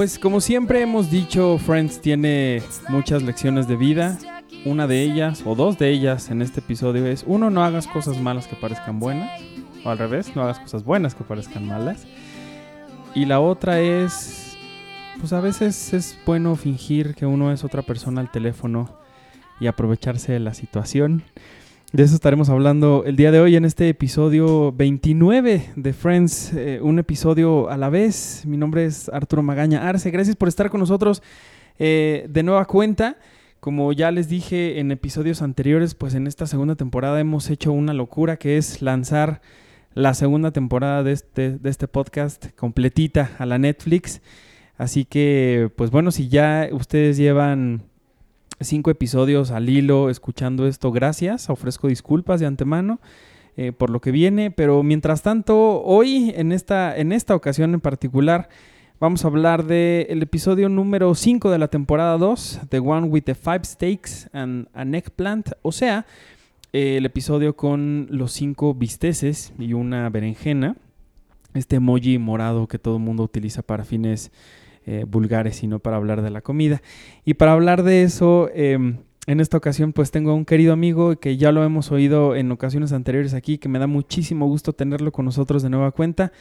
Pues como siempre hemos dicho, Friends tiene muchas lecciones de vida. Una de ellas, o dos de ellas en este episodio es, uno, no hagas cosas malas que parezcan buenas. O al revés, no hagas cosas buenas que parezcan malas. Y la otra es, pues a veces es bueno fingir que uno es otra persona al teléfono y aprovecharse de la situación. De eso estaremos hablando el día de hoy en este episodio 29 de Friends, eh, un episodio a la vez. Mi nombre es Arturo Magaña Arce. Gracias por estar con nosotros eh, de nueva cuenta. Como ya les dije en episodios anteriores, pues en esta segunda temporada hemos hecho una locura que es lanzar la segunda temporada de este, de este podcast completita a la Netflix. Así que, pues bueno, si ya ustedes llevan cinco episodios al hilo escuchando esto. Gracias, ofrezco disculpas de antemano eh, por lo que viene, pero mientras tanto, hoy en esta, en esta ocasión en particular, vamos a hablar del episodio número 5 de la temporada 2, The One with the Five Steaks and an Eggplant, o sea, el episodio con los cinco bisteces y una berenjena, este emoji morado que todo el mundo utiliza para fines eh, vulgares, sino para hablar de la comida. Y para hablar de eso, em, en esta ocasión pues tengo a un querido amigo que ya lo hemos oído en ocasiones anteriores aquí, que me da muchísimo gusto tenerlo con nosotros de nueva cuenta.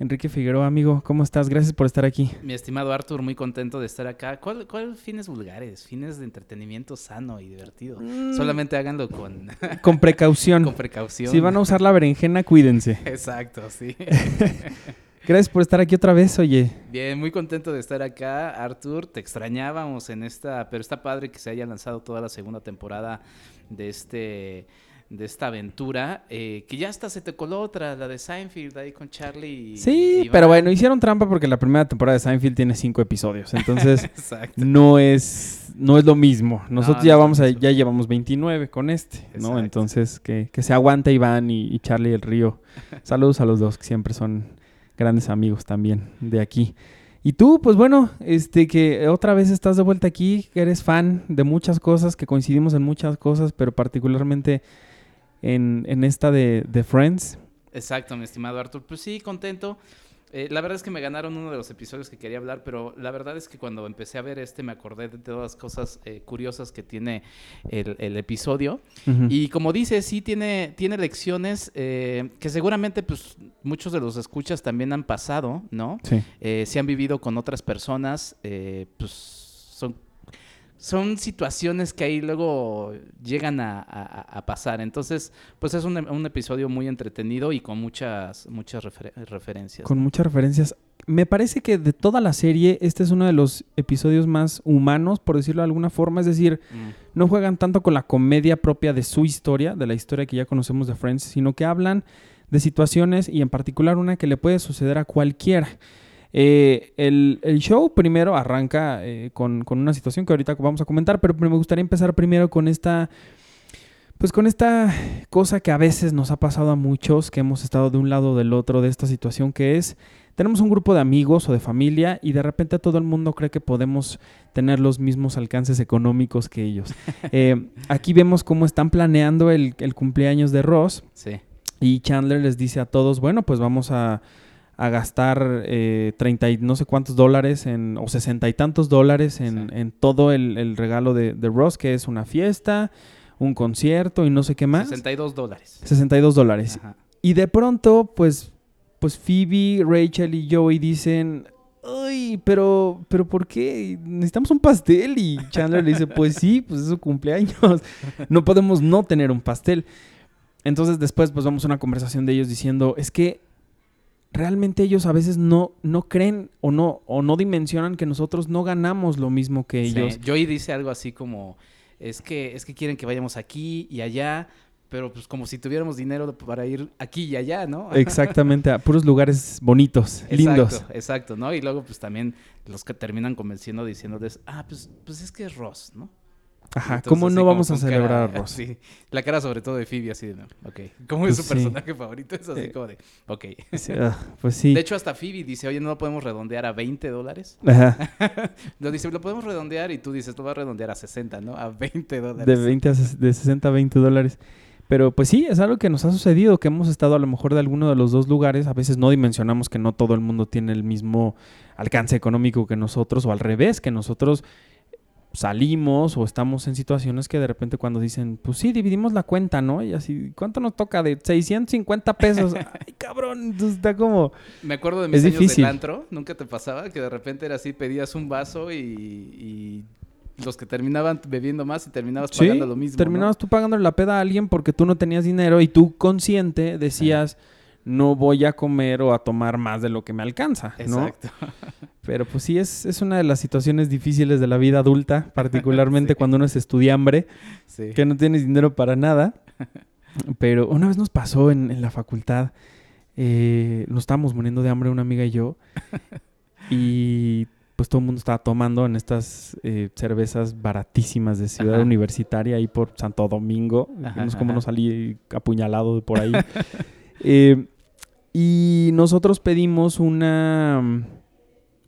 Enrique Figueroa, amigo, ¿cómo estás? Gracias por estar aquí. Mi estimado Arthur, muy contento de estar acá. ¿Cuál, cuál fines vulgares? Fines de entretenimiento sano y divertido. Mm. Solamente háganlo con... con precaución. con precaución. Si van a usar la berenjena, cuídense. Exacto, sí. Gracias por estar aquí otra vez, oye. Bien, muy contento de estar acá, Arthur. Te extrañábamos en esta, pero está padre que se haya lanzado toda la segunda temporada de este de esta aventura, eh, que ya hasta se te coló otra, la de Seinfeld, ahí con Charlie. Y, sí, pero bueno, hicieron trampa porque la primera temporada de Seinfeld tiene cinco episodios, entonces no es no es lo mismo. Nosotros ya vamos a, ya llevamos 29 con este, ¿no? Entonces que, que se aguanta Iván y, y Charlie el Río. Saludos a los dos que siempre son grandes amigos también de aquí. Y tú, pues bueno, este que otra vez estás de vuelta aquí, que eres fan de muchas cosas, que coincidimos en muchas cosas, pero particularmente en, en esta de, de Friends. Exacto, mi estimado Arthur. Pues sí, contento. Eh, la verdad es que me ganaron uno de los episodios que quería hablar, pero la verdad es que cuando empecé a ver este me acordé de todas las cosas eh, curiosas que tiene el, episodio. Y como dice, sí tiene, tiene lecciones eh, que seguramente pues muchos de los escuchas también han pasado, ¿no? Sí. si han vivido con otras personas, pues son situaciones que ahí luego llegan a, pasar. Entonces, pues es un, episodio muy entretenido y con muchas, muchas referencias. Con muchas referencias. Me parece que de toda la serie, este es uno de los episodios más humanos, por decirlo de alguna forma. Es decir, mm. no juegan tanto con la comedia propia de su historia, de la historia que ya conocemos de Friends, sino que hablan de situaciones y en particular una que le puede suceder a cualquiera. Eh, el, show primero arranca eh, con, una situación que ahorita vamos a comentar, pero me gustaría empezar primero con esta, pues con esta cosa que a veces nos ha pasado a muchos, que hemos estado de un lado o del otro de esta situación, que es, tenemos un grupo de amigos o de familia y de repente todo el mundo cree que podemos tener los mismos alcances económicos que ellos. Eh, aquí vemos cómo están planeando el, el cumpleaños de Ross. Sí. Y Chandler les dice a todos, bueno, pues vamos a a gastar eh, 30 y no sé cuántos dólares en, o sesenta y tantos dólares en, todo el, regalo de, Ross, que es una fiesta, un concierto y no sé qué más. 62 dólares. 62 dólares. Y de pronto, pues, pues Phoebe, Rachel y Joey dicen, ay, pero, pero ¿por qué? Necesitamos un pastel. Y Chandler le dice, pues sí, pues es su cumpleaños. No podemos no tener un pastel. Entonces después pues vamos a una conversación de ellos diciendo, es que realmente ellos a veces no, no creen o no, o no dimensionan que nosotros no ganamos lo mismo que ellos. Joey dice algo así como, es que, es que quieren que vayamos aquí y allá, pero pues como si tuviéramos dinero para ir aquí y allá, ¿no? Exactamente, a puros lugares bonitos, lindos. Exacto, ¿no? Y luego pues también los que terminan convenciendo diciéndoles, ah, pues, pues es que es Ross, ¿no? Ajá, ¿cómo no vamos a celebrar a Ross? Sí, la cara sobre todo de Phoebe así de, ok. ¿Cómo es pues su personaje favorito? Es así eh, como de, ok. Ah, pues sí. De hecho, hasta Phoebe dice, oye, ¿no lo podemos redondear a 20 dólares? Ajá. lo dice, lo podemos redondear y tú dices, lo vas a redondear a 60, ¿no? A 20 dólares. De, 20 a, de 60 a 20 dólares. Pero pues sí, es algo que nos ha sucedido, que hemos estado a lo mejor de alguno de los dos lugares, a veces no dimensionamos que no todo el mundo tiene el mismo alcance económico que nosotros, o al revés, que nosotros salimos o estamos en situaciones que de repente cuando dicen, pues sí, dividimos la cuenta, ¿no? Y así, ¿cuánto nos toca? De 650 pesos. Ay, cabrón, entonces está como... Me acuerdo de mis años del antro, nunca te pasaba que de repente era así, pedías un vaso y, los que terminaban bebiendo más y terminabas pagando lo mismo. Terminabas tú pagando la peda a alguien porque tú no tenías dinero y tú consciente decías no voy a comer o a tomar más de lo que me alcanza, ¿no? Exacto. Pero pues sí, es, es una de las situaciones difíciles de la vida adulta, particularmente cuando uno es estudiambre, que no tienes dinero para nada. Pero una vez nos pasó en, la facultad, eh, nos estábamos muriendo de hambre una amiga y yo, y pues todo el mundo estaba tomando en estas eh, cervezas baratísimas de Ciudad Universitaria ahí por Santo Domingo. no sé cómo nos salí apuñalado por ahí. eh, y nosotros pedimos una.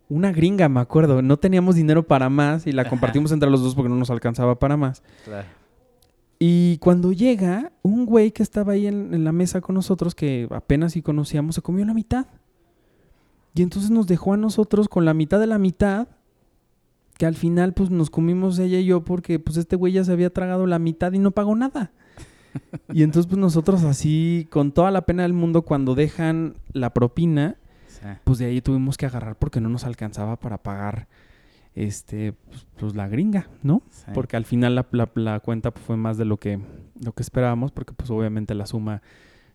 Una gringa, me acuerdo. No teníamos dinero para más y la compartimos entre los dos porque no nos alcanzaba para más. Claro. Y cuando llega, un güey que estaba ahí en, la mesa con nosotros, que apenas sí conocíamos, se comió la mitad. Y entonces nos dejó a nosotros con la mitad de la mitad, que al final pues nos comimos ella y yo porque pues este güey ya se había tragado la mitad y no pagó nada. y entonces pues nosotros así, con toda la pena del mundo, cuando dejan la propina, pues de ahí tuvimos que agarrar porque no nos alcanzaba para pagar este pues, pues la gringa, ¿no? Porque al final la, la, cuenta pues, fue más de lo que, lo que esperábamos, porque pues obviamente la suma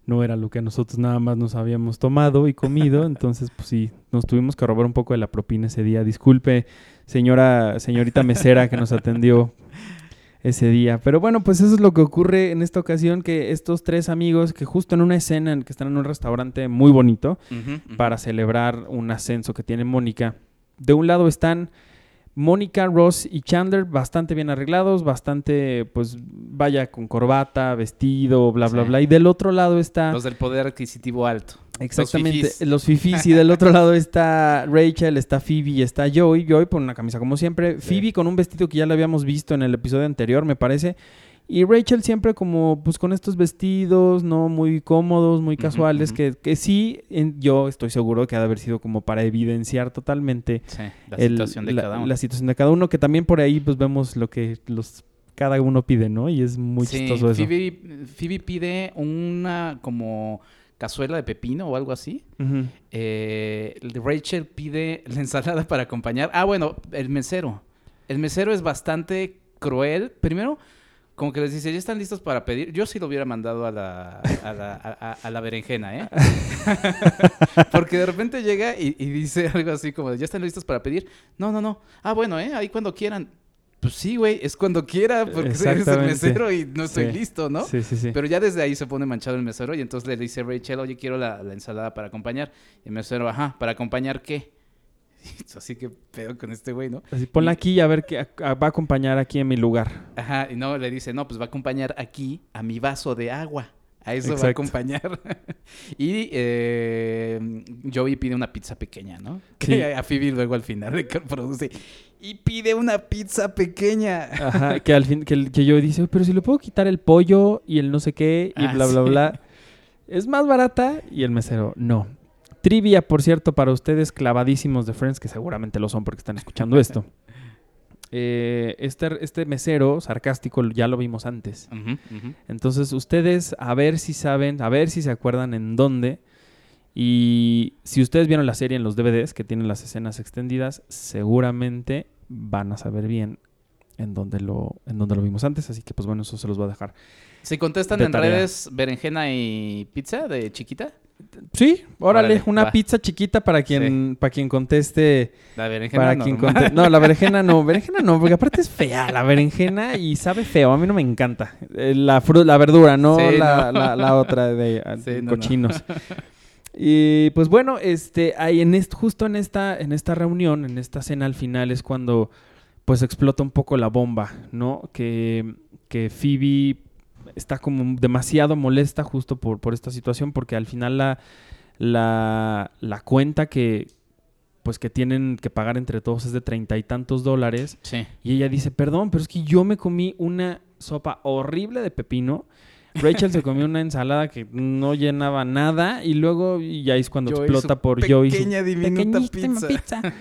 no era lo que nosotros nada más nos habíamos tomado y comido, entonces pues sí, nos tuvimos que robar un poco de la propina ese día. Disculpe, señora, señorita mesera que nos atendió ese día. Pero bueno, pues eso es lo que ocurre en esta ocasión, que estos tres amigos, que justo en una escena en que están en un restaurante muy bonito, para celebrar un ascenso que tiene Mónica, de un lado están Mónica, Ross y Chandler bastante bien arreglados, bastante, pues, vaya, con corbata, vestido, bla, bla, bla. Y del otro lado está... Los del poder adquisitivo alto. Exactamente, los fifis. y del otro lado está Rachel, está Phoebe y está Joey. Joey con una camisa como siempre. Phoebe con un vestido que ya lo habíamos visto en el episodio anterior, me parece. Y Rachel siempre como pues con estos vestidos, ¿no? Muy cómodos, muy casuales, que, que, sí, yo estoy seguro que ha de haber sido como para evidenciar totalmente la situación de cada uno. La situación de cada uno, que también por ahí pues vemos lo que los cada uno pide, ¿no? Y es muy chistoso eso. Phoebe, pide una como cazuela de pepino o algo así. Eh, Rachel pide la ensalada para acompañar. Ah, bueno, el mesero. El mesero es bastante cruel. Primero, como que les dice, ¿ya están listos para pedir? Yo sí lo hubiera mandado a la, a la, a, la berenjena, ¿eh? Porque de repente llega y, dice algo así como, ¿ya están listos para pedir? No, no, no. Ah, bueno, ¿eh? Ahí cuando quieran. Pues sí, güey, es cuando quiera, porque eres el mesero y no estoy listo, ¿no? Sí, sí, sí. Pero ya desde ahí se pone manchado el mesero y entonces le dice Rachel, oye, quiero la, la ensalada para acompañar. Y el mesero, ajá, ¿para acompañar qué? Así que pedo con este güey, ¿no? Así ponla aquí a ver qué va a acompañar aquí en mi lugar. Ajá, y no, le dice, no, pues va a acompañar aquí a mi vaso de agua. A eso va a acompañar. y eh, Joey pide una pizza pequeña, ¿no? Que a Phoebe luego al final produce. Y pide una pizza pequeña. Ajá, que al fin, que, que Joey dice, pero si le puedo quitar el pollo y el no sé qué y ah, bla, bla, bla. Es más barata. Y el mesero, no. Trivia, por cierto, para ustedes clavadísimos de Friends, que seguramente lo son porque están escuchando esto. Eh, este, este, mesero sarcástico ya lo vimos antes. Entonces, ustedes a ver si saben, a ver si se acuerdan en dónde. Y si ustedes vieron la serie en los DVDs que tienen las escenas extendidas, seguramente van a saber bien en dónde lo, en dónde lo vimos antes. Así que, pues bueno, eso se los voy a dejar. Si contestan en redes berenjena y pizza de chiquita. Sí, órale, una pizza chiquita para quien, para quien conteste. La berenjena para No, la berenjena no, berenjena no, porque aparte es fea la berenjena y sabe feo, a mí no me encanta. Eh, la, la verdura, no, la, La, otra de ah, cochinos. Y pues bueno, este, ahí en justo en esta, en esta reunión, en esta cena al final es cuando pues explota un poco la bomba, ¿no? Que, que Phoebe está como demasiado molesta justo por, por esta situación porque al final la, la, la cuenta que pues que tienen que pagar entre todos es de treinta y tantos dólares. Sí. Y ella dice, perdón, pero es que yo me comí una sopa horrible de pepino. Rachel se comió una ensalada que no llenaba nada y luego y ya es cuando Joey, explota por Joey. su Pequeña diminuta pizza.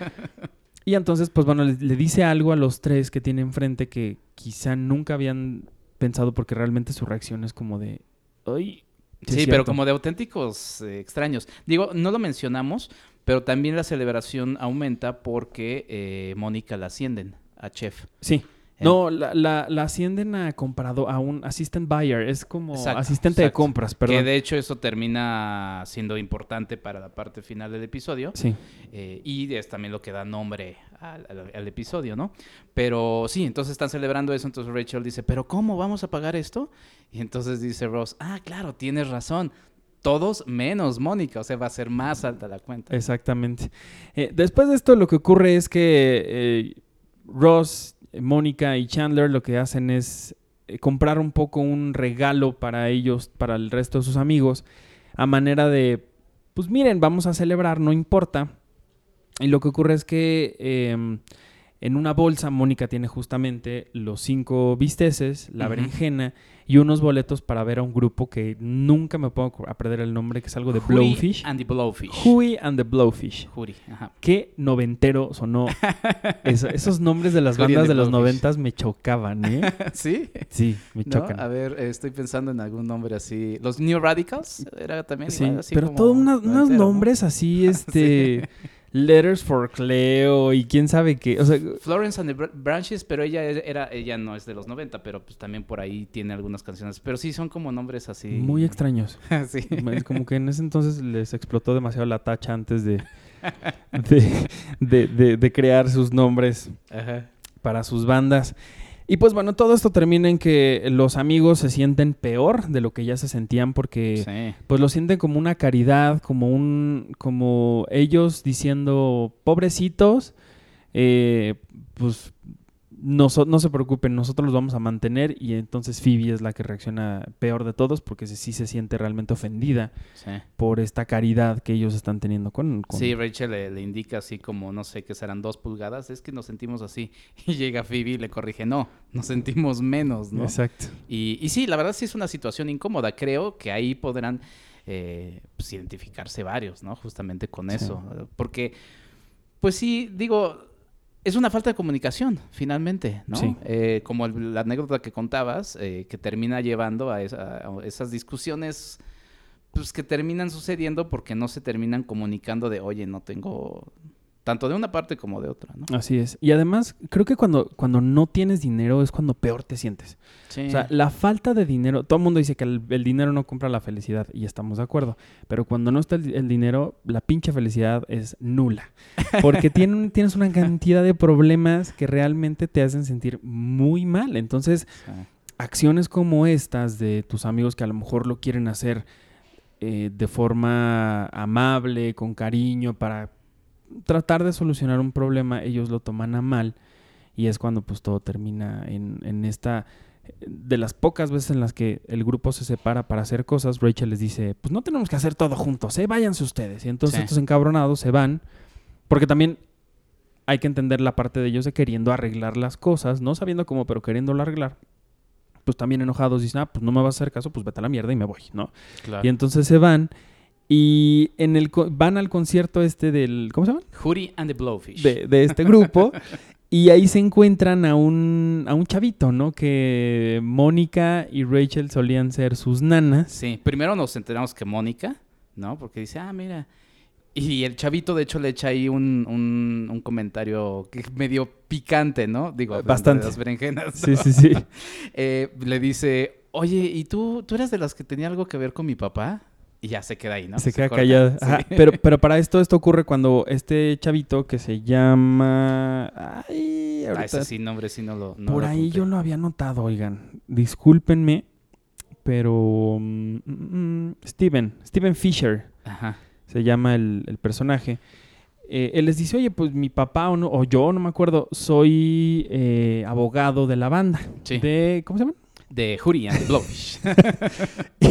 Y entonces, pues bueno, le, le dice algo a los tres que tiene enfrente que quizá nunca habían pensado porque realmente su reacción es como de, ay, Sí, pero cierto". como de auténticos eh, extraños. Digo, no lo mencionamos, pero también la celebración aumenta porque eh, Mónica la ascienden a chef. Sí. No, la, la, la ascienden a comparado a un assistant buyer, es como Exacto, asistente de compras, perdón. Que de hecho eso termina siendo importante para la parte final del episodio. Sí. eh, y es también lo que da nombre al, al- al episodio, ¿no? Pero sí, entonces están celebrando eso. Entonces Rachel dice, ¿pero cómo vamos a pagar esto? Y entonces dice Ross, ah, claro, tienes razón. Todos menos Mónica, o sea, va a ser más alta la cuenta. Exactamente. Eh, después de esto, lo que ocurre es que eh, Ross, Mónica y Chandler lo que hacen es eh, comprar un poco un regalo para ellos, para el resto de sus amigos, a manera de, pues miren, vamos a celebrar, no importa. Y lo que ocurre es que em, en una bolsa Mónica tiene justamente los cinco bisteces, la berenjena y unos boletos para ver a un grupo que nunca me puedo a perder el nombre, que es algo de Hootie Blowfish. And the Blowfish. Huey and the Blowfish. Hootie, ajá. Qué noventero sonó. Eso- esos nombres de las bandas de los noventas me chocaban, ¿eh? ¿Sí? Sí, me ¿No? chocan. A ver, eh, estoy pensando en algún nombre así. Los New Radicals era también Sí, igual, así pero todos unos nombres así, este... Letters for Cleo y quién sabe qué. O sea, Florence and the Br- Branches, pero ella era ella no es de los 90, pero pues también por ahí tiene algunas canciones, pero sí son como nombres así. muy extraños. sí. Es como que en ese entonces les explotó demasiado la tacha antes de, de, de- de- de crear sus nombres Ajá. para sus bandas. Y pues bueno, todo esto termina en que los amigos se sienten peor de lo que ya se sentían porque Sí. pues lo sienten como una caridad, como un, como ellos diciendo, pobrecitos, eh, pues no, no se preocupen, nosotros los vamos a mantener y entonces Phoebe es la que reacciona peor de todos porque sí se siente realmente ofendida Sí. por esta caridad que ellos están teniendo con... con- Sí, Rachel le, le indica así como, no sé, que serán dos pulgadas. Es que nos sentimos así. Y llega Phoebe y le corrige, no, nos sentimos menos, ¿no? Exacto. Y, y sí, la verdad sí es una situación incómoda. Creo que ahí podrán eh, pues, identificarse varios, ¿no? Justamente con Sí. eso. Porque, pues sí, digo, es una falta de comunicación, finalmente, ¿no? Sí. Eh, como el- la anécdota que contabas, eh, que termina llevando a, esa- a esas discusiones, pues que terminan sucediendo porque no se terminan comunicando de, oye, no tengo... Tanto de una parte como de otra, ¿no? Así es. Y además, creo que cuando, cuando no tienes dinero es cuando peor te sientes. Sí. O sea, la falta de dinero, todo el mundo dice que el, el dinero no compra la felicidad y estamos de acuerdo, pero cuando no está el, el dinero, la pinche felicidad es nula, porque tienen, tienes una cantidad de problemas que realmente te hacen sentir muy mal. Entonces, Sí. acciones como estas de tus amigos que a lo mejor lo quieren hacer eh, de forma amable, con cariño, para tratar de solucionar un problema, ellos lo toman a mal y es cuando pues todo termina en, en esta de las pocas veces en las que el grupo se separa para hacer cosas, Rachel les dice, pues no tenemos que hacer todo juntos, ¿eh? váyanse ustedes. Y entonces Sí. estos encabronados se van, porque también hay que entender la parte de ellos de queriendo arreglar las cosas, no sabiendo cómo, pero queriéndolo arreglar. Pues también enojados dicen, ah, pues no me vas a hacer caso, pues vete a la mierda y me voy, ¿no? Claro. Y entonces se van y en el van al concierto este del, ¿cómo se llama? Hootie and the Blowfish. de, de este grupo. y ahí se encuentran a un, a un chavito, ¿no? Que Mónica y Rachel solían ser sus nanas. Sí, primero nos enteramos que Mónica, ¿no? Porque dice, ah, mira. Y el chavito, de hecho, le echa ahí un, un, un comentario que medio picante, ¿no? Digo, Bastante. De las berenjenas. Sí, sí, sí. Eh, le dice, oye, ¿y tú, tú eras de las que tenía algo que ver con mi papá? Y ya se queda ahí, ¿no? se queda corta. callada. Sí. Ajá, Pero, pero para esto, esto ocurre cuando este chavito que se llama... Ay, Ah, ahorita- ese sí, nombre sí no lo no Por lo ahí yo lo había notado, oigan. Discúlpenme, pero... mm, mm, Steven, Steven Fisher. Ajá. se llama el, el personaje. Eh, él les dice, oye, pues mi papá o, no, o yo, no me acuerdo, soy eh, abogado de la banda. Sí. De, ¿Cómo se llama? De Huri and Blowfish. y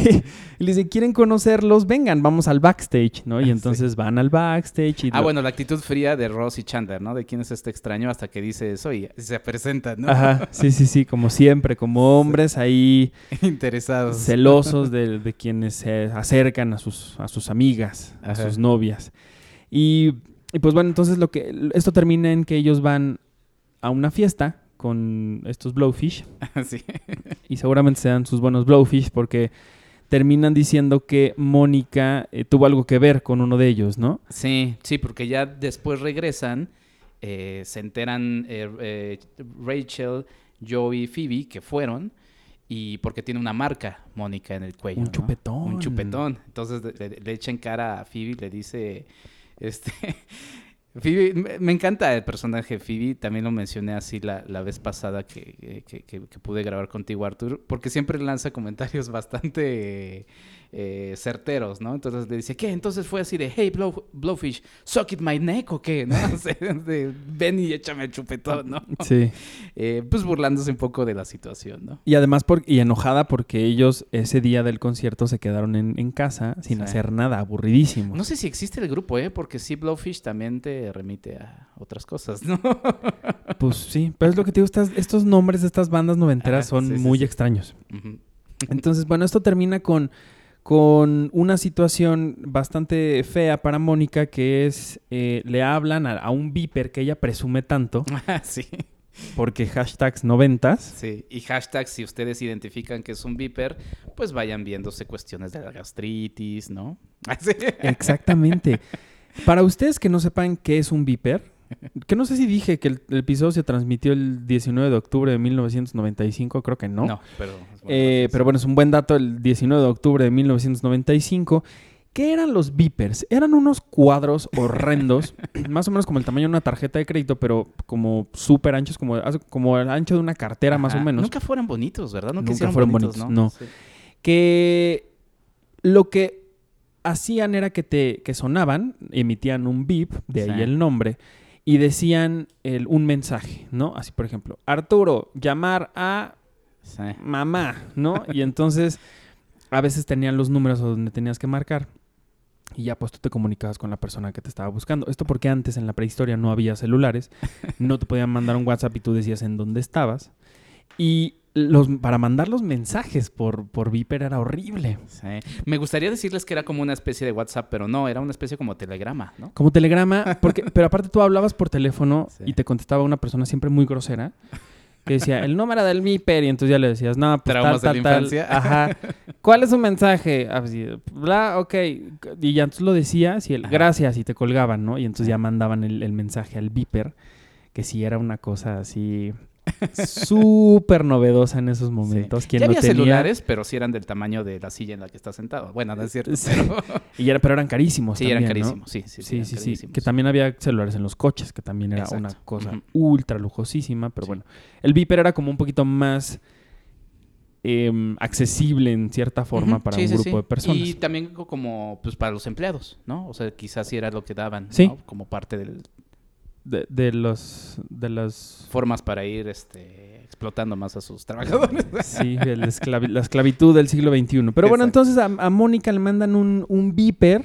le dicen, ¿quieren conocerlos? Vengan, vamos al backstage, ¿no? Y entonces van al backstage. Y ah, lo- bueno, la actitud fría de Ross y Chandler, ¿no? De quién es este extraño hasta que dice soy, se presentan, ¿no? Ajá, sí, sí, sí, como siempre, como hombres ahí Interesados. celosos de, de quienes se acercan a sus, a sus amigas, a Ajá. sus novias. Y, y pues bueno, entonces lo que esto termina en que ellos van a una fiesta con estos blowfish sí. y seguramente se dan sus buenos blowfish porque terminan diciendo que Mónica eh, tuvo algo que ver con uno de ellos, ¿no? Sí, sí, porque ya después regresan, eh, se enteran eh, eh, Rachel, Joey y Phoebe que fueron y porque tiene una marca, Mónica, en el cuello. Un ¿no? chupetón. Un chupetón. Entonces le, le- echa en cara a Phoebe y le dice, este... Phoebe, me, encanta el personaje Phoebe, también lo mencioné así la, la vez pasada que, que- que- que pude grabar contigo, Arthur, porque siempre lanza comentarios bastante eh, certeros, ¿no? Entonces le dice, ¿qué? Entonces fue así de, hey, Blow- Blowfish, suck it my neck o qué, ¿no? De, ven y échame el chupetón, ¿no? Sí. Eh, pues burlándose un poco de la situación, ¿no? Y además, por, y enojada porque ellos ese día del concierto se quedaron en, en casa sin Sí. hacer nada, aburridísimos. No sé si existe el grupo, ¿eh? Porque sí, Blowfish también te remite a otras cosas, ¿no? Pues sí, pero es lo que te digo, estas- estos nombres de estas bandas noventeras son sí, sí, muy extraños. Entonces, bueno, esto termina con, con una situación bastante fea para Mónica, que es, eh, le hablan a, a un viper que ella presume tanto, sí, porque hashtags noventas. sí. Y hashtag, si ustedes identifican que es un viper, pues vayan viéndose cuestiones de la gastritis, ¿no? Exactamente. Para ustedes que no sepan qué es un viper, que no sé si dije que el, el episodio se transmitió el 19 de octubre de 1995, creo que no. No, pero... Eh, pero bueno, es un buen dato, el 19 de octubre de 1995. ¿Qué eran los beepers? Eran unos cuadros horrendos, más o menos como el tamaño de una tarjeta de crédito, pero como súper anchos, como, como el ancho de una cartera más o menos. Nunca fueron bonitos, ¿verdad? Nunca, Nunca fueron bonitos, bonitos, no. Sí. Que lo que hacían era que te que sonaban, emitían un beep, de ahí el nombre, y decían el- un mensaje, ¿no? Así, por ejemplo, Arturo, llamar a Sí. mamá, ¿no? Y entonces a veces tenían los números donde tenías que marcar. Y ya pues tú te comunicabas con la persona que te estaba buscando. Esto porque antes en la prehistoria no había celulares, no te podían mandar un WhatsApp y tú decías en dónde estabas. Y los, para mandar los mensajes por, por Viper era horrible. Sí. Me gustaría decirles que era como una especie de WhatsApp, pero no, era una especie como telegrama, ¿no? Como telegrama, porque, pero aparte tú hablabas por teléfono Sí. y te contestaba una persona siempre muy grosera que decía el número del Viper y entonces ya le decías, no, pues Traumas tal, de tal, la tal. infancia. Ajá. ¿Cuál es su mensaje? Así, bla, ok. Y ya entonces lo decías y el Ajá. gracias y te colgaban, ¿no? Y entonces ya mandaban el, el mensaje al Viper, que sí era una cosa así súper novedosa en esos momentos. Quien ya lo había tenía- celulares, pero sí eran del tamaño de la silla en la que estás sentado. Bueno, no es cierto, Sí. pero Y era, pero eran carísimos sí, también, eran ¿no? carísimos. Sí, sí, sí. Sí. Que también había celulares en los coches, que también era Exacto. una cosa ultra lujosísima. Pero bueno, el Viper era como un poquito más em, accesible en cierta forma para sí, un sí, grupo sí. de personas. Y también co- como pues para los empleados, ¿no? O sea, quizás sí era lo que daban. ¿no? Como parte de De, de los... De los formas para ir este, explotando más a sus trabajadores. sí, el esclavi- la esclavitud del siglo XXI. Pero bueno, entonces a, a Mónica le mandan un, un Viper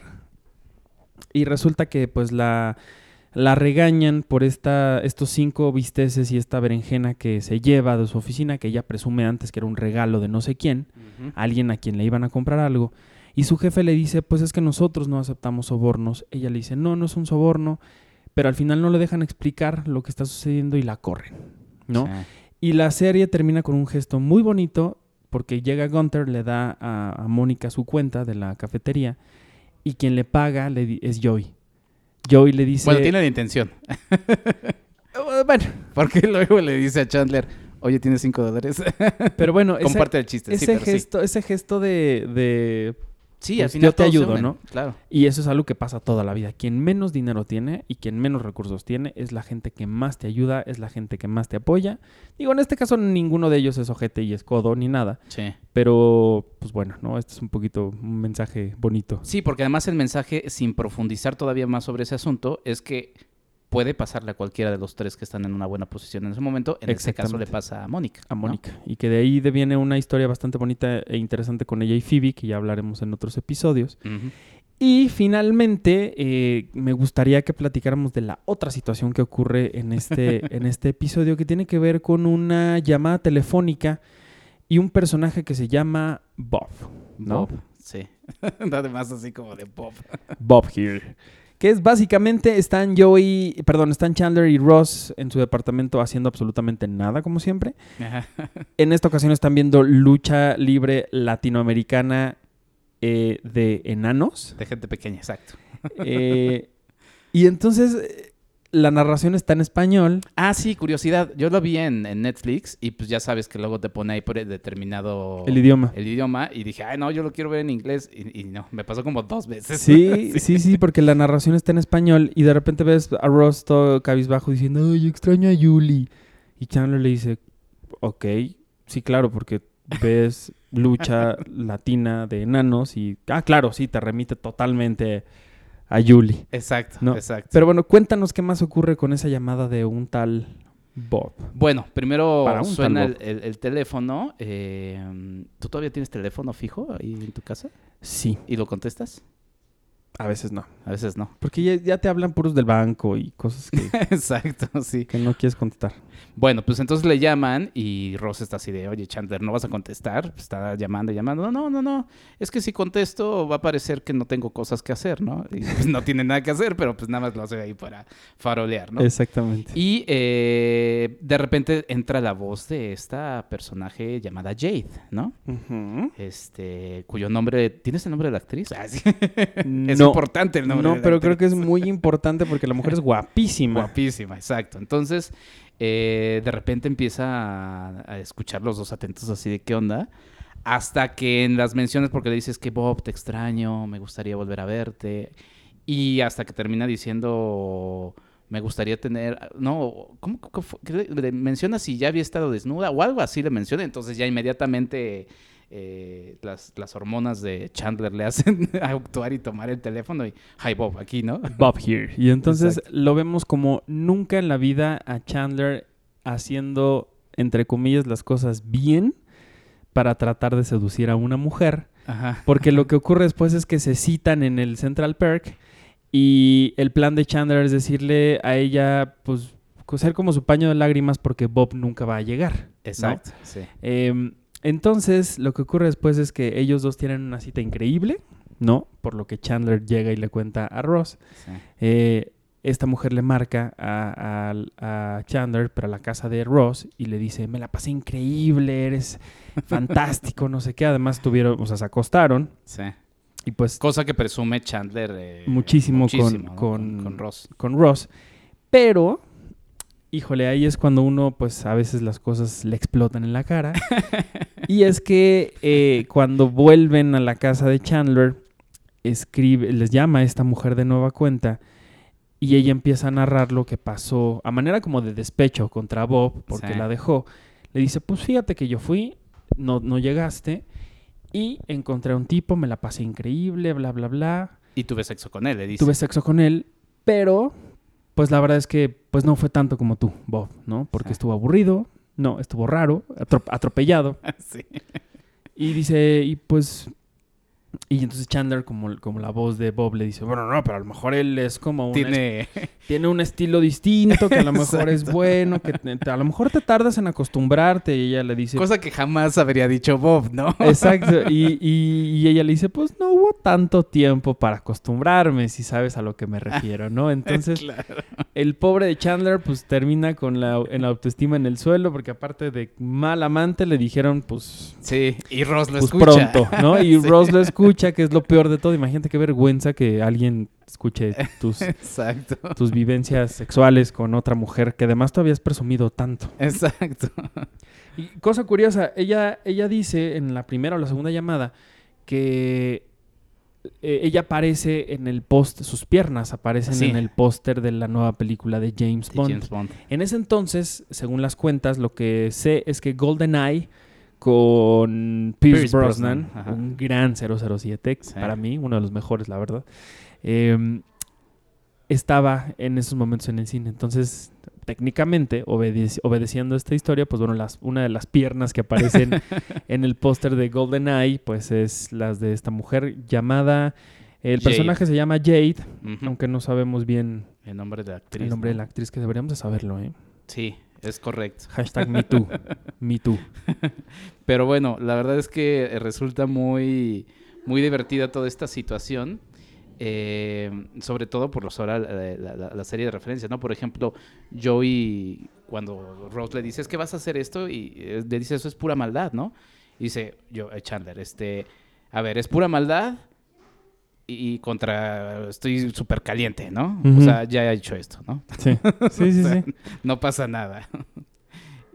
y resulta que pues la, la regañan por esta, estos cinco bisteces y esta berenjena que se lleva de su oficina, que ella presume antes que era un regalo de no sé quién. Alguien a quien le iban a comprar algo. Y su jefe le dice, pues es que nosotros no aceptamos sobornos. Ella le dice, no, no es un soborno. Pero al final no le dejan explicar lo que está sucediendo y la corren, ¿no? Sí. Y la serie termina con un gesto muy bonito porque llega Gunther, le da a, a Mónica su cuenta de la cafetería y quien le paga le es Joey. Joey le dice... Bueno, tiene la intención. "Eh, bueno, Porque luego le dice a Chandler, oye, tienes cinco dólares. pero bueno, ese, Comparte el chiste. sí, ese sí. gesto, ese gesto de, de Sí, al pues, final yo te ayudo, ¿no? Claro. Y eso es algo que pasa toda la vida. Quien menos dinero tiene y quien menos recursos tiene es la gente que más te ayuda, es la gente que más te apoya. Digo, en este caso ninguno de ellos es ojete y es codo ni nada. Sí. Pero, pues bueno, ¿no? Este es un poquito un mensaje bonito. Sí, porque además el mensaje, sin profundizar todavía más sobre ese asunto, es que puede pasarle a cualquiera de los tres que están en una buena posición en ese momento. En este caso le pasa a Mónica. a ¿no? Mónica. Y que de ahí viene una historia bastante bonita e interesante con ella y Phoebe, que ya hablaremos en otros episodios. Y finalmente, eh, me gustaría que platicáramos de la otra situación que ocurre en este, en este episodio, que tiene que ver con una llamada telefónica y un personaje que se llama Bob. ¿no? Bob, sí. Además así como de Bob. Bob here. Que es básicamente están Joey, perdón, están Chandler y Ross en su departamento haciendo absolutamente nada, como siempre. Ajá. En esta ocasión están viendo lucha libre latinoamericana eh, de enanos. De gente pequeña, exacto. Eh, y entonces eh, la narración está en español. Ah, sí, curiosidad. Yo lo vi en, en Netflix y pues ya sabes que luego te pone ahí por determinado El idioma. el idioma y dije, ay, no, yo lo quiero ver en inglés y, y no, me pasó como dos veces. Sí, sí, sí, porque la narración está en español y de repente ves a Ross todo cabizbajo diciendo, ay, extraño a Yuli. Y Chandler le dice, ok, sí, claro, porque ves lucha latina de enanos y, ah, claro, sí, te remite totalmente a Yuli. Exacto, No, exacto. Pero bueno, cuéntanos qué más ocurre con esa llamada de un tal Bob. Bueno, primero suena tal el, el- el teléfono. eh, ¿Tú todavía tienes teléfono fijo ahí en tu casa? Sí, ¿Y lo contestas? A veces no. A veces no. Porque ya, ya te hablan puros del banco y cosas que, Exacto, sí. que no quieres contestar. Bueno, pues entonces le llaman y Ross está así de, oye, Chandler, ¿no vas a contestar? Pues está llamando y llamando. No, no, no, no. Es que si contesto va a parecer que no tengo cosas que hacer, ¿no? Y pues no tiene nada que hacer, pero pues nada más lo hace ahí para farolear, ¿no? Exactamente. Y eh, de repente entra la voz de esta personaje llamada Jade, ¿no? Este, cuyo nombre, ¿tienes el nombre de la actriz? Ah, sí. No. Importante el nombre. de No, la pero creo que es muy importante porque la mujer es guapísima. Guapísima, exacto. Entonces, eh, de repente empieza a, a escuchar los dos atentos así de qué onda. Hasta que en las menciones, porque le dices que Bob, te extraño, me gustaría volver a verte. Y hasta que termina diciendo, me gustaría tener. No, ¿cómo, cómo fue? Le menciona si ya había estado desnuda o algo así le menciona. Entonces ya inmediatamente eh, las, las hormonas de Chandler le hacen actuar y tomar el teléfono. Y, hi Bob, aquí, ¿no? Bob here. Y entonces Exacto. lo vemos como nunca en la vida a Chandler haciendo, entre comillas, las cosas bien para tratar de seducir a una mujer. Ajá. Porque lo que ocurre después es que se citan en el Central Perk y el plan de Chandler es decirle a ella, pues, ser como su paño de lágrimas porque Bob nunca va a llegar. ¿no? Exacto, sí. Eh, entonces, lo que ocurre después es que ellos dos tienen una cita increíble, ¿no? Por lo que Chandler llega y le cuenta a Ross. sí. Eh, esta mujer le marca a, a- a Chandler, pero a la casa de Ross, y le dice, me la pasé increíble, eres fantástico, no sé qué. Además tuvieron, o sea, se acostaron Sí. y pues Cosa que presume Chandler eh, Muchísimo con- ¿no? con- con Ross. con Ross. Pero, híjole, ahí es cuando uno, pues a veces las cosas le explotan en la cara. y es que eh, cuando vuelven a la casa de Chandler, escribe, les llama a esta mujer de nueva cuenta y ella empieza a narrar lo que pasó a manera como de despecho contra Bob porque Sí. la dejó. Le dice, pues fíjate que yo fui, no, no llegaste y encontré a un tipo, me la pasé increíble, bla, bla, bla. Y tuve sexo con él, le dice. Tuve sexo con él, pero pues la verdad es que pues no fue tanto como tú, Bob, ¿no? Porque Sí. estuvo aburrido, no, estuvo raro, atro- atropellado. sí. Y dice, y pues... Y entonces Chandler, como, como la voz de Bob, le dice, bueno, no, pero a lo mejor él es como un... Tiene... tiene un estilo distinto, que a lo mejor es bueno, que te- a lo mejor te tardas en acostumbrarte. Y ella le dice, Cosa que jamás habría dicho Bob, ¿no? Exacto. Y, y- y ella le dice, pues no hubo tanto tiempo para acostumbrarme, si sabes a lo que me refiero, ¿no? Entonces, Claro. el pobre de Chandler, pues termina con la, en la autoestima en el suelo, porque aparte de mal amante, le dijeron, pues, Sí, y Ross lo pues escucha. pronto, ¿no? Y Sí. Ross lo escucha, que es lo peor de todo. Imagínate qué vergüenza que alguien escuche tus, Exacto. tus vivencias sexuales con otra mujer, que además tú habías presumido tanto. Exacto. Y cosa curiosa, ella, ella dice en la primera o la segunda llamada que eh, ella aparece en el post, sus piernas aparecen Sí. en el póster de la nueva película de James Bond. James Bond. En ese entonces, según las cuentas, lo que sé es que GoldenEye con Pierce, Pierce Brosnan, un gran 007, Sí. para mí, uno de los mejores, la verdad. eh, estaba en esos momentos en el cine. Entonces, técnicamente, obede- obedeciendo esta historia, pues bueno, las, una de las piernas que aparecen en el póster de GoldenEye, pues es las de esta mujer llamada... El Jade. personaje se llama Jade, aunque no sabemos bien El nombre de la actriz. el nombre de la actriz, que deberíamos de saberlo, ¿eh? Sí, es correcto. Hashtag MeToo. MeToo. Pero bueno, la verdad es que resulta muy, muy divertida toda esta situación. eh, sobre todo por los ahora la, la- la- la serie de referencias, ¿no? Por ejemplo, Joey, cuando Rose le dice, es que vas a hacer esto, y eh, le dice, eso es pura maldad, ¿no? Y dice, yo, eh, Chandler, este, a ver, es pura maldad y, contra, estoy súper caliente, ¿no? O sea, ya he hecho esto, ¿no? Sí, sí, sí. O sea, sí. no pasa nada.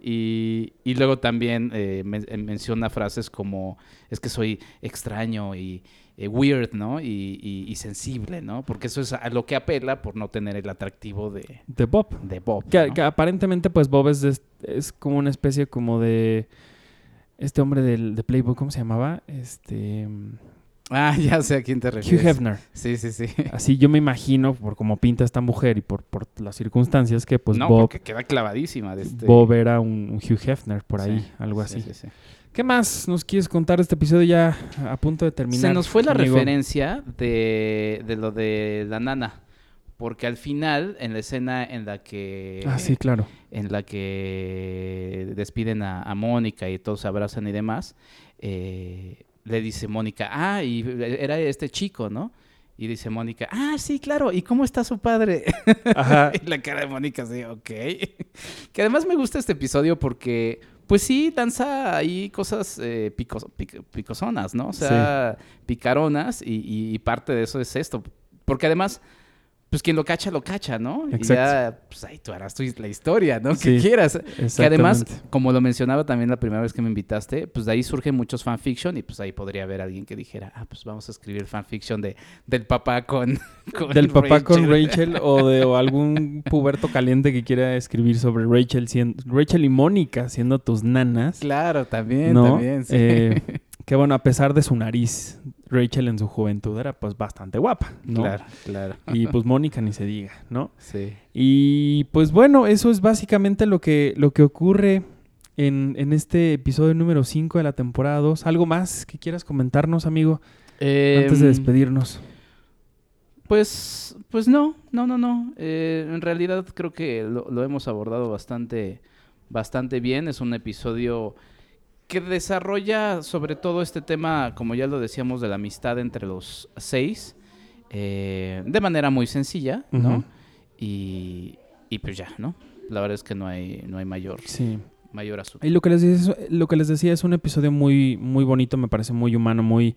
Y, y luego también eh, men- eh, menciona frases como es que soy extraño y eh, weird, ¿no? Y, y- y sensible, ¿no? Porque eso es a lo que apela por no tener el atractivo de, De Bob. de Bob. Que, ¿no? que aparentemente, pues Bob es, es, es como una especie como de... Este hombre del, de Playboy, ¿cómo se llamaba? Este... Ah, ya sé a quién te refieres. Hugh Hefner. Sí, sí, sí. Así yo me imagino, por cómo pinta esta mujer y por, por las circunstancias, que pues no, Bob, porque queda clavadísima de este... Bob era un, un Hugh Hefner por ahí, Sí, algo sí, así. sí, sí. ¿Qué más nos quieres contar de este episodio ya a punto de terminar? Se nos fue la amigo? referencia de, de lo de la nana. Porque al final, en la escena en la que. Ah, sí, claro. En la que despiden a, a Mónica y todos se abrazan y demás. eh, le dice Mónica, ah, y era este chico, ¿no? Y dice Mónica, ah, sí, claro, ¿y cómo está su padre? Ajá. y la cara de Mónica así, ok. que además me gusta este episodio porque, pues sí, danza ahí cosas eh, picos- pic- picosonas, ¿no? O sea, picaronas y parte de eso es esto. Porque además, pues quien lo cacha, lo cacha, ¿no? Y Exacto. ya, pues ahí tú harás tu- la historia, ¿no? Sí, que quieras. Que además, como lo mencionaba también la primera vez que me invitaste, pues de ahí surgen muchos fanfiction y pues ahí podría haber alguien que dijera, ah, pues vamos a escribir fanfiction de, del papá con, con Del papá con Rachel o de o algún puberto caliente que quiera escribir sobre Rachel siendo Rachel y Mónica siendo tus nanas. Claro, también, ¿no? también, sí. Eh, que bueno, a pesar de su nariz, Rachel en su juventud era pues bastante guapa, ¿no? Claro, claro. Y pues Mónica ni se diga, ¿no? Sí. Y pues bueno, eso es básicamente lo que, lo que ocurre en, en este episodio número 5 de la temporada 2. ¿Algo más que quieras comentarnos, amigo, antes de Em, despedirnos? Pues, pues no, no, no, no. Eh, en realidad creo que lo, lo hemos abordado bastante, bastante bien. Es un episodio que desarrolla sobre todo este tema, como ya lo decíamos, de la amistad entre los seis, eh, de manera muy sencilla, ¿no? Y, y pues ya, ¿no? La verdad es que no hay, no hay mayor, Sí. mayor asunto. Y lo que les decía, es- lo que les decía es un episodio muy, muy bonito, me parece muy humano, muy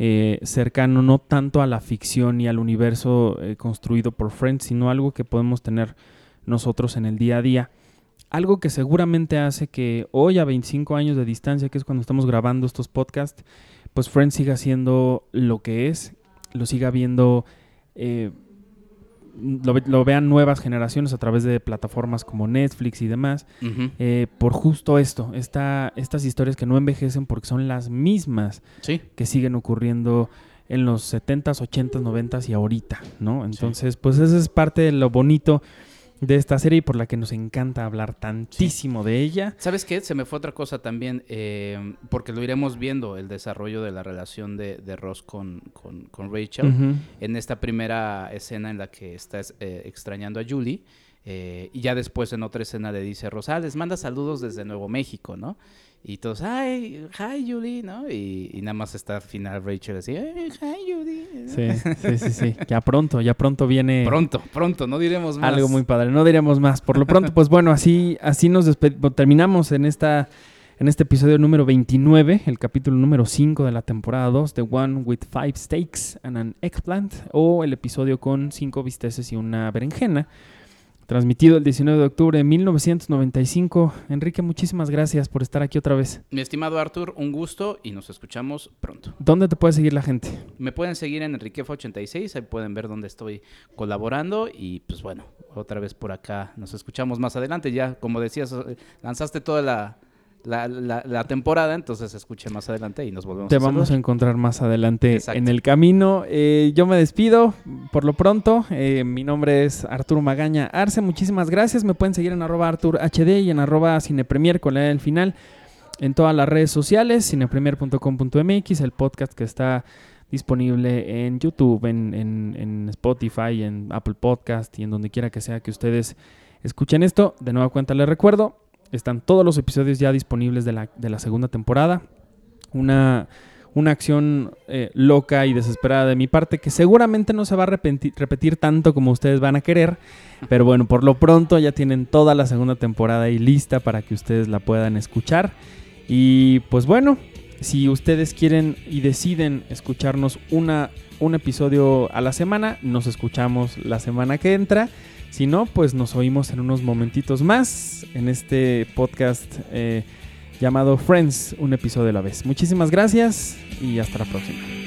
eh, cercano, no tanto a la ficción y al universo eh, construido por Friends, sino algo que podemos tener nosotros en el día a día. Algo que seguramente hace que hoy a 25 años de distancia, que es cuando estamos grabando estos podcasts, pues Friends siga siendo lo que es, lo siga viendo, eh, lo, lo vean nuevas generaciones a través de plataformas como Netflix y demás eh, por justo esto, esta, estas historias que no envejecen porque son las mismas Sí, que siguen ocurriendo en los 70s, 80s, 90s y ahorita, ¿no? Entonces, pues esa es parte de lo bonito de esta serie y por la que nos encanta hablar tantísimo de ella. ¿Sabes qué? Se me fue otra cosa también, eh, porque lo iremos viendo, el desarrollo de la relación de, de Ross con, con, con Rachel. En esta primera escena en la que está eh, extrañando a Julie, eh, y ya después en otra escena le dice a Ross, ah, les manda saludos desde Nuevo México, ¿no? Y todos, ay, hi Julie, ¿no? Y, y nada más está al final Rachel así, "Ay, hi Julie. Sí, sí, sí, sí. Ya pronto, ya pronto viene Pronto, pronto, no diremos más. algo muy padre. No diremos más. Por lo pronto, pues bueno, así, así nos bueno, terminamos en esta en este episodio número 29, el capítulo número 5 de la temporada 2, The One with Five Steaks and an Eggplant, o el episodio con cinco bisteces y una berenjena, transmitido el 19 de octubre de 1995. Enrique, muchísimas gracias por estar aquí otra vez. Mi estimado Arthur, un gusto y nos escuchamos pronto. ¿Dónde te puede seguir la gente? Me pueden seguir en Enriquefa86, ahí pueden ver dónde estoy colaborando y pues bueno, otra vez por acá nos escuchamos más adelante. Ya, como decías, lanzaste toda la, la, la, la temporada, entonces escuche más adelante y nos volvemos Te a vamos a encontrar más adelante Exacto. en el camino. Eh, yo me despido por lo pronto. Eh, mi nombre es Arturo Magaña Arce. Muchísimas gracias. Me pueden seguir en arroba ArturHD y en arroba cinepremier con la E al final en todas las redes sociales, cinepremier.com.mx, el podcast que está disponible en YouTube, en, en- en Spotify, en Apple Podcast y en donde quiera que sea que ustedes escuchen esto. De nueva cuenta les recuerdo, están todos los episodios ya disponibles de la, de la segunda temporada. Una, una acción eh, loca y desesperada de mi parte que seguramente no se va a repenti- repetir tanto como ustedes van a querer. Pero bueno, por lo pronto ya tienen toda la segunda temporada ahí lista para que ustedes la puedan escuchar. Y pues bueno, si ustedes quieren y deciden escucharnos una, un episodio a la semana, nos escuchamos la semana que entra. Si no, pues nos oímos en unos momentitos más en este podcast eh, llamado Friends, un episodio a la vez. Muchísimas gracias y hasta la próxima.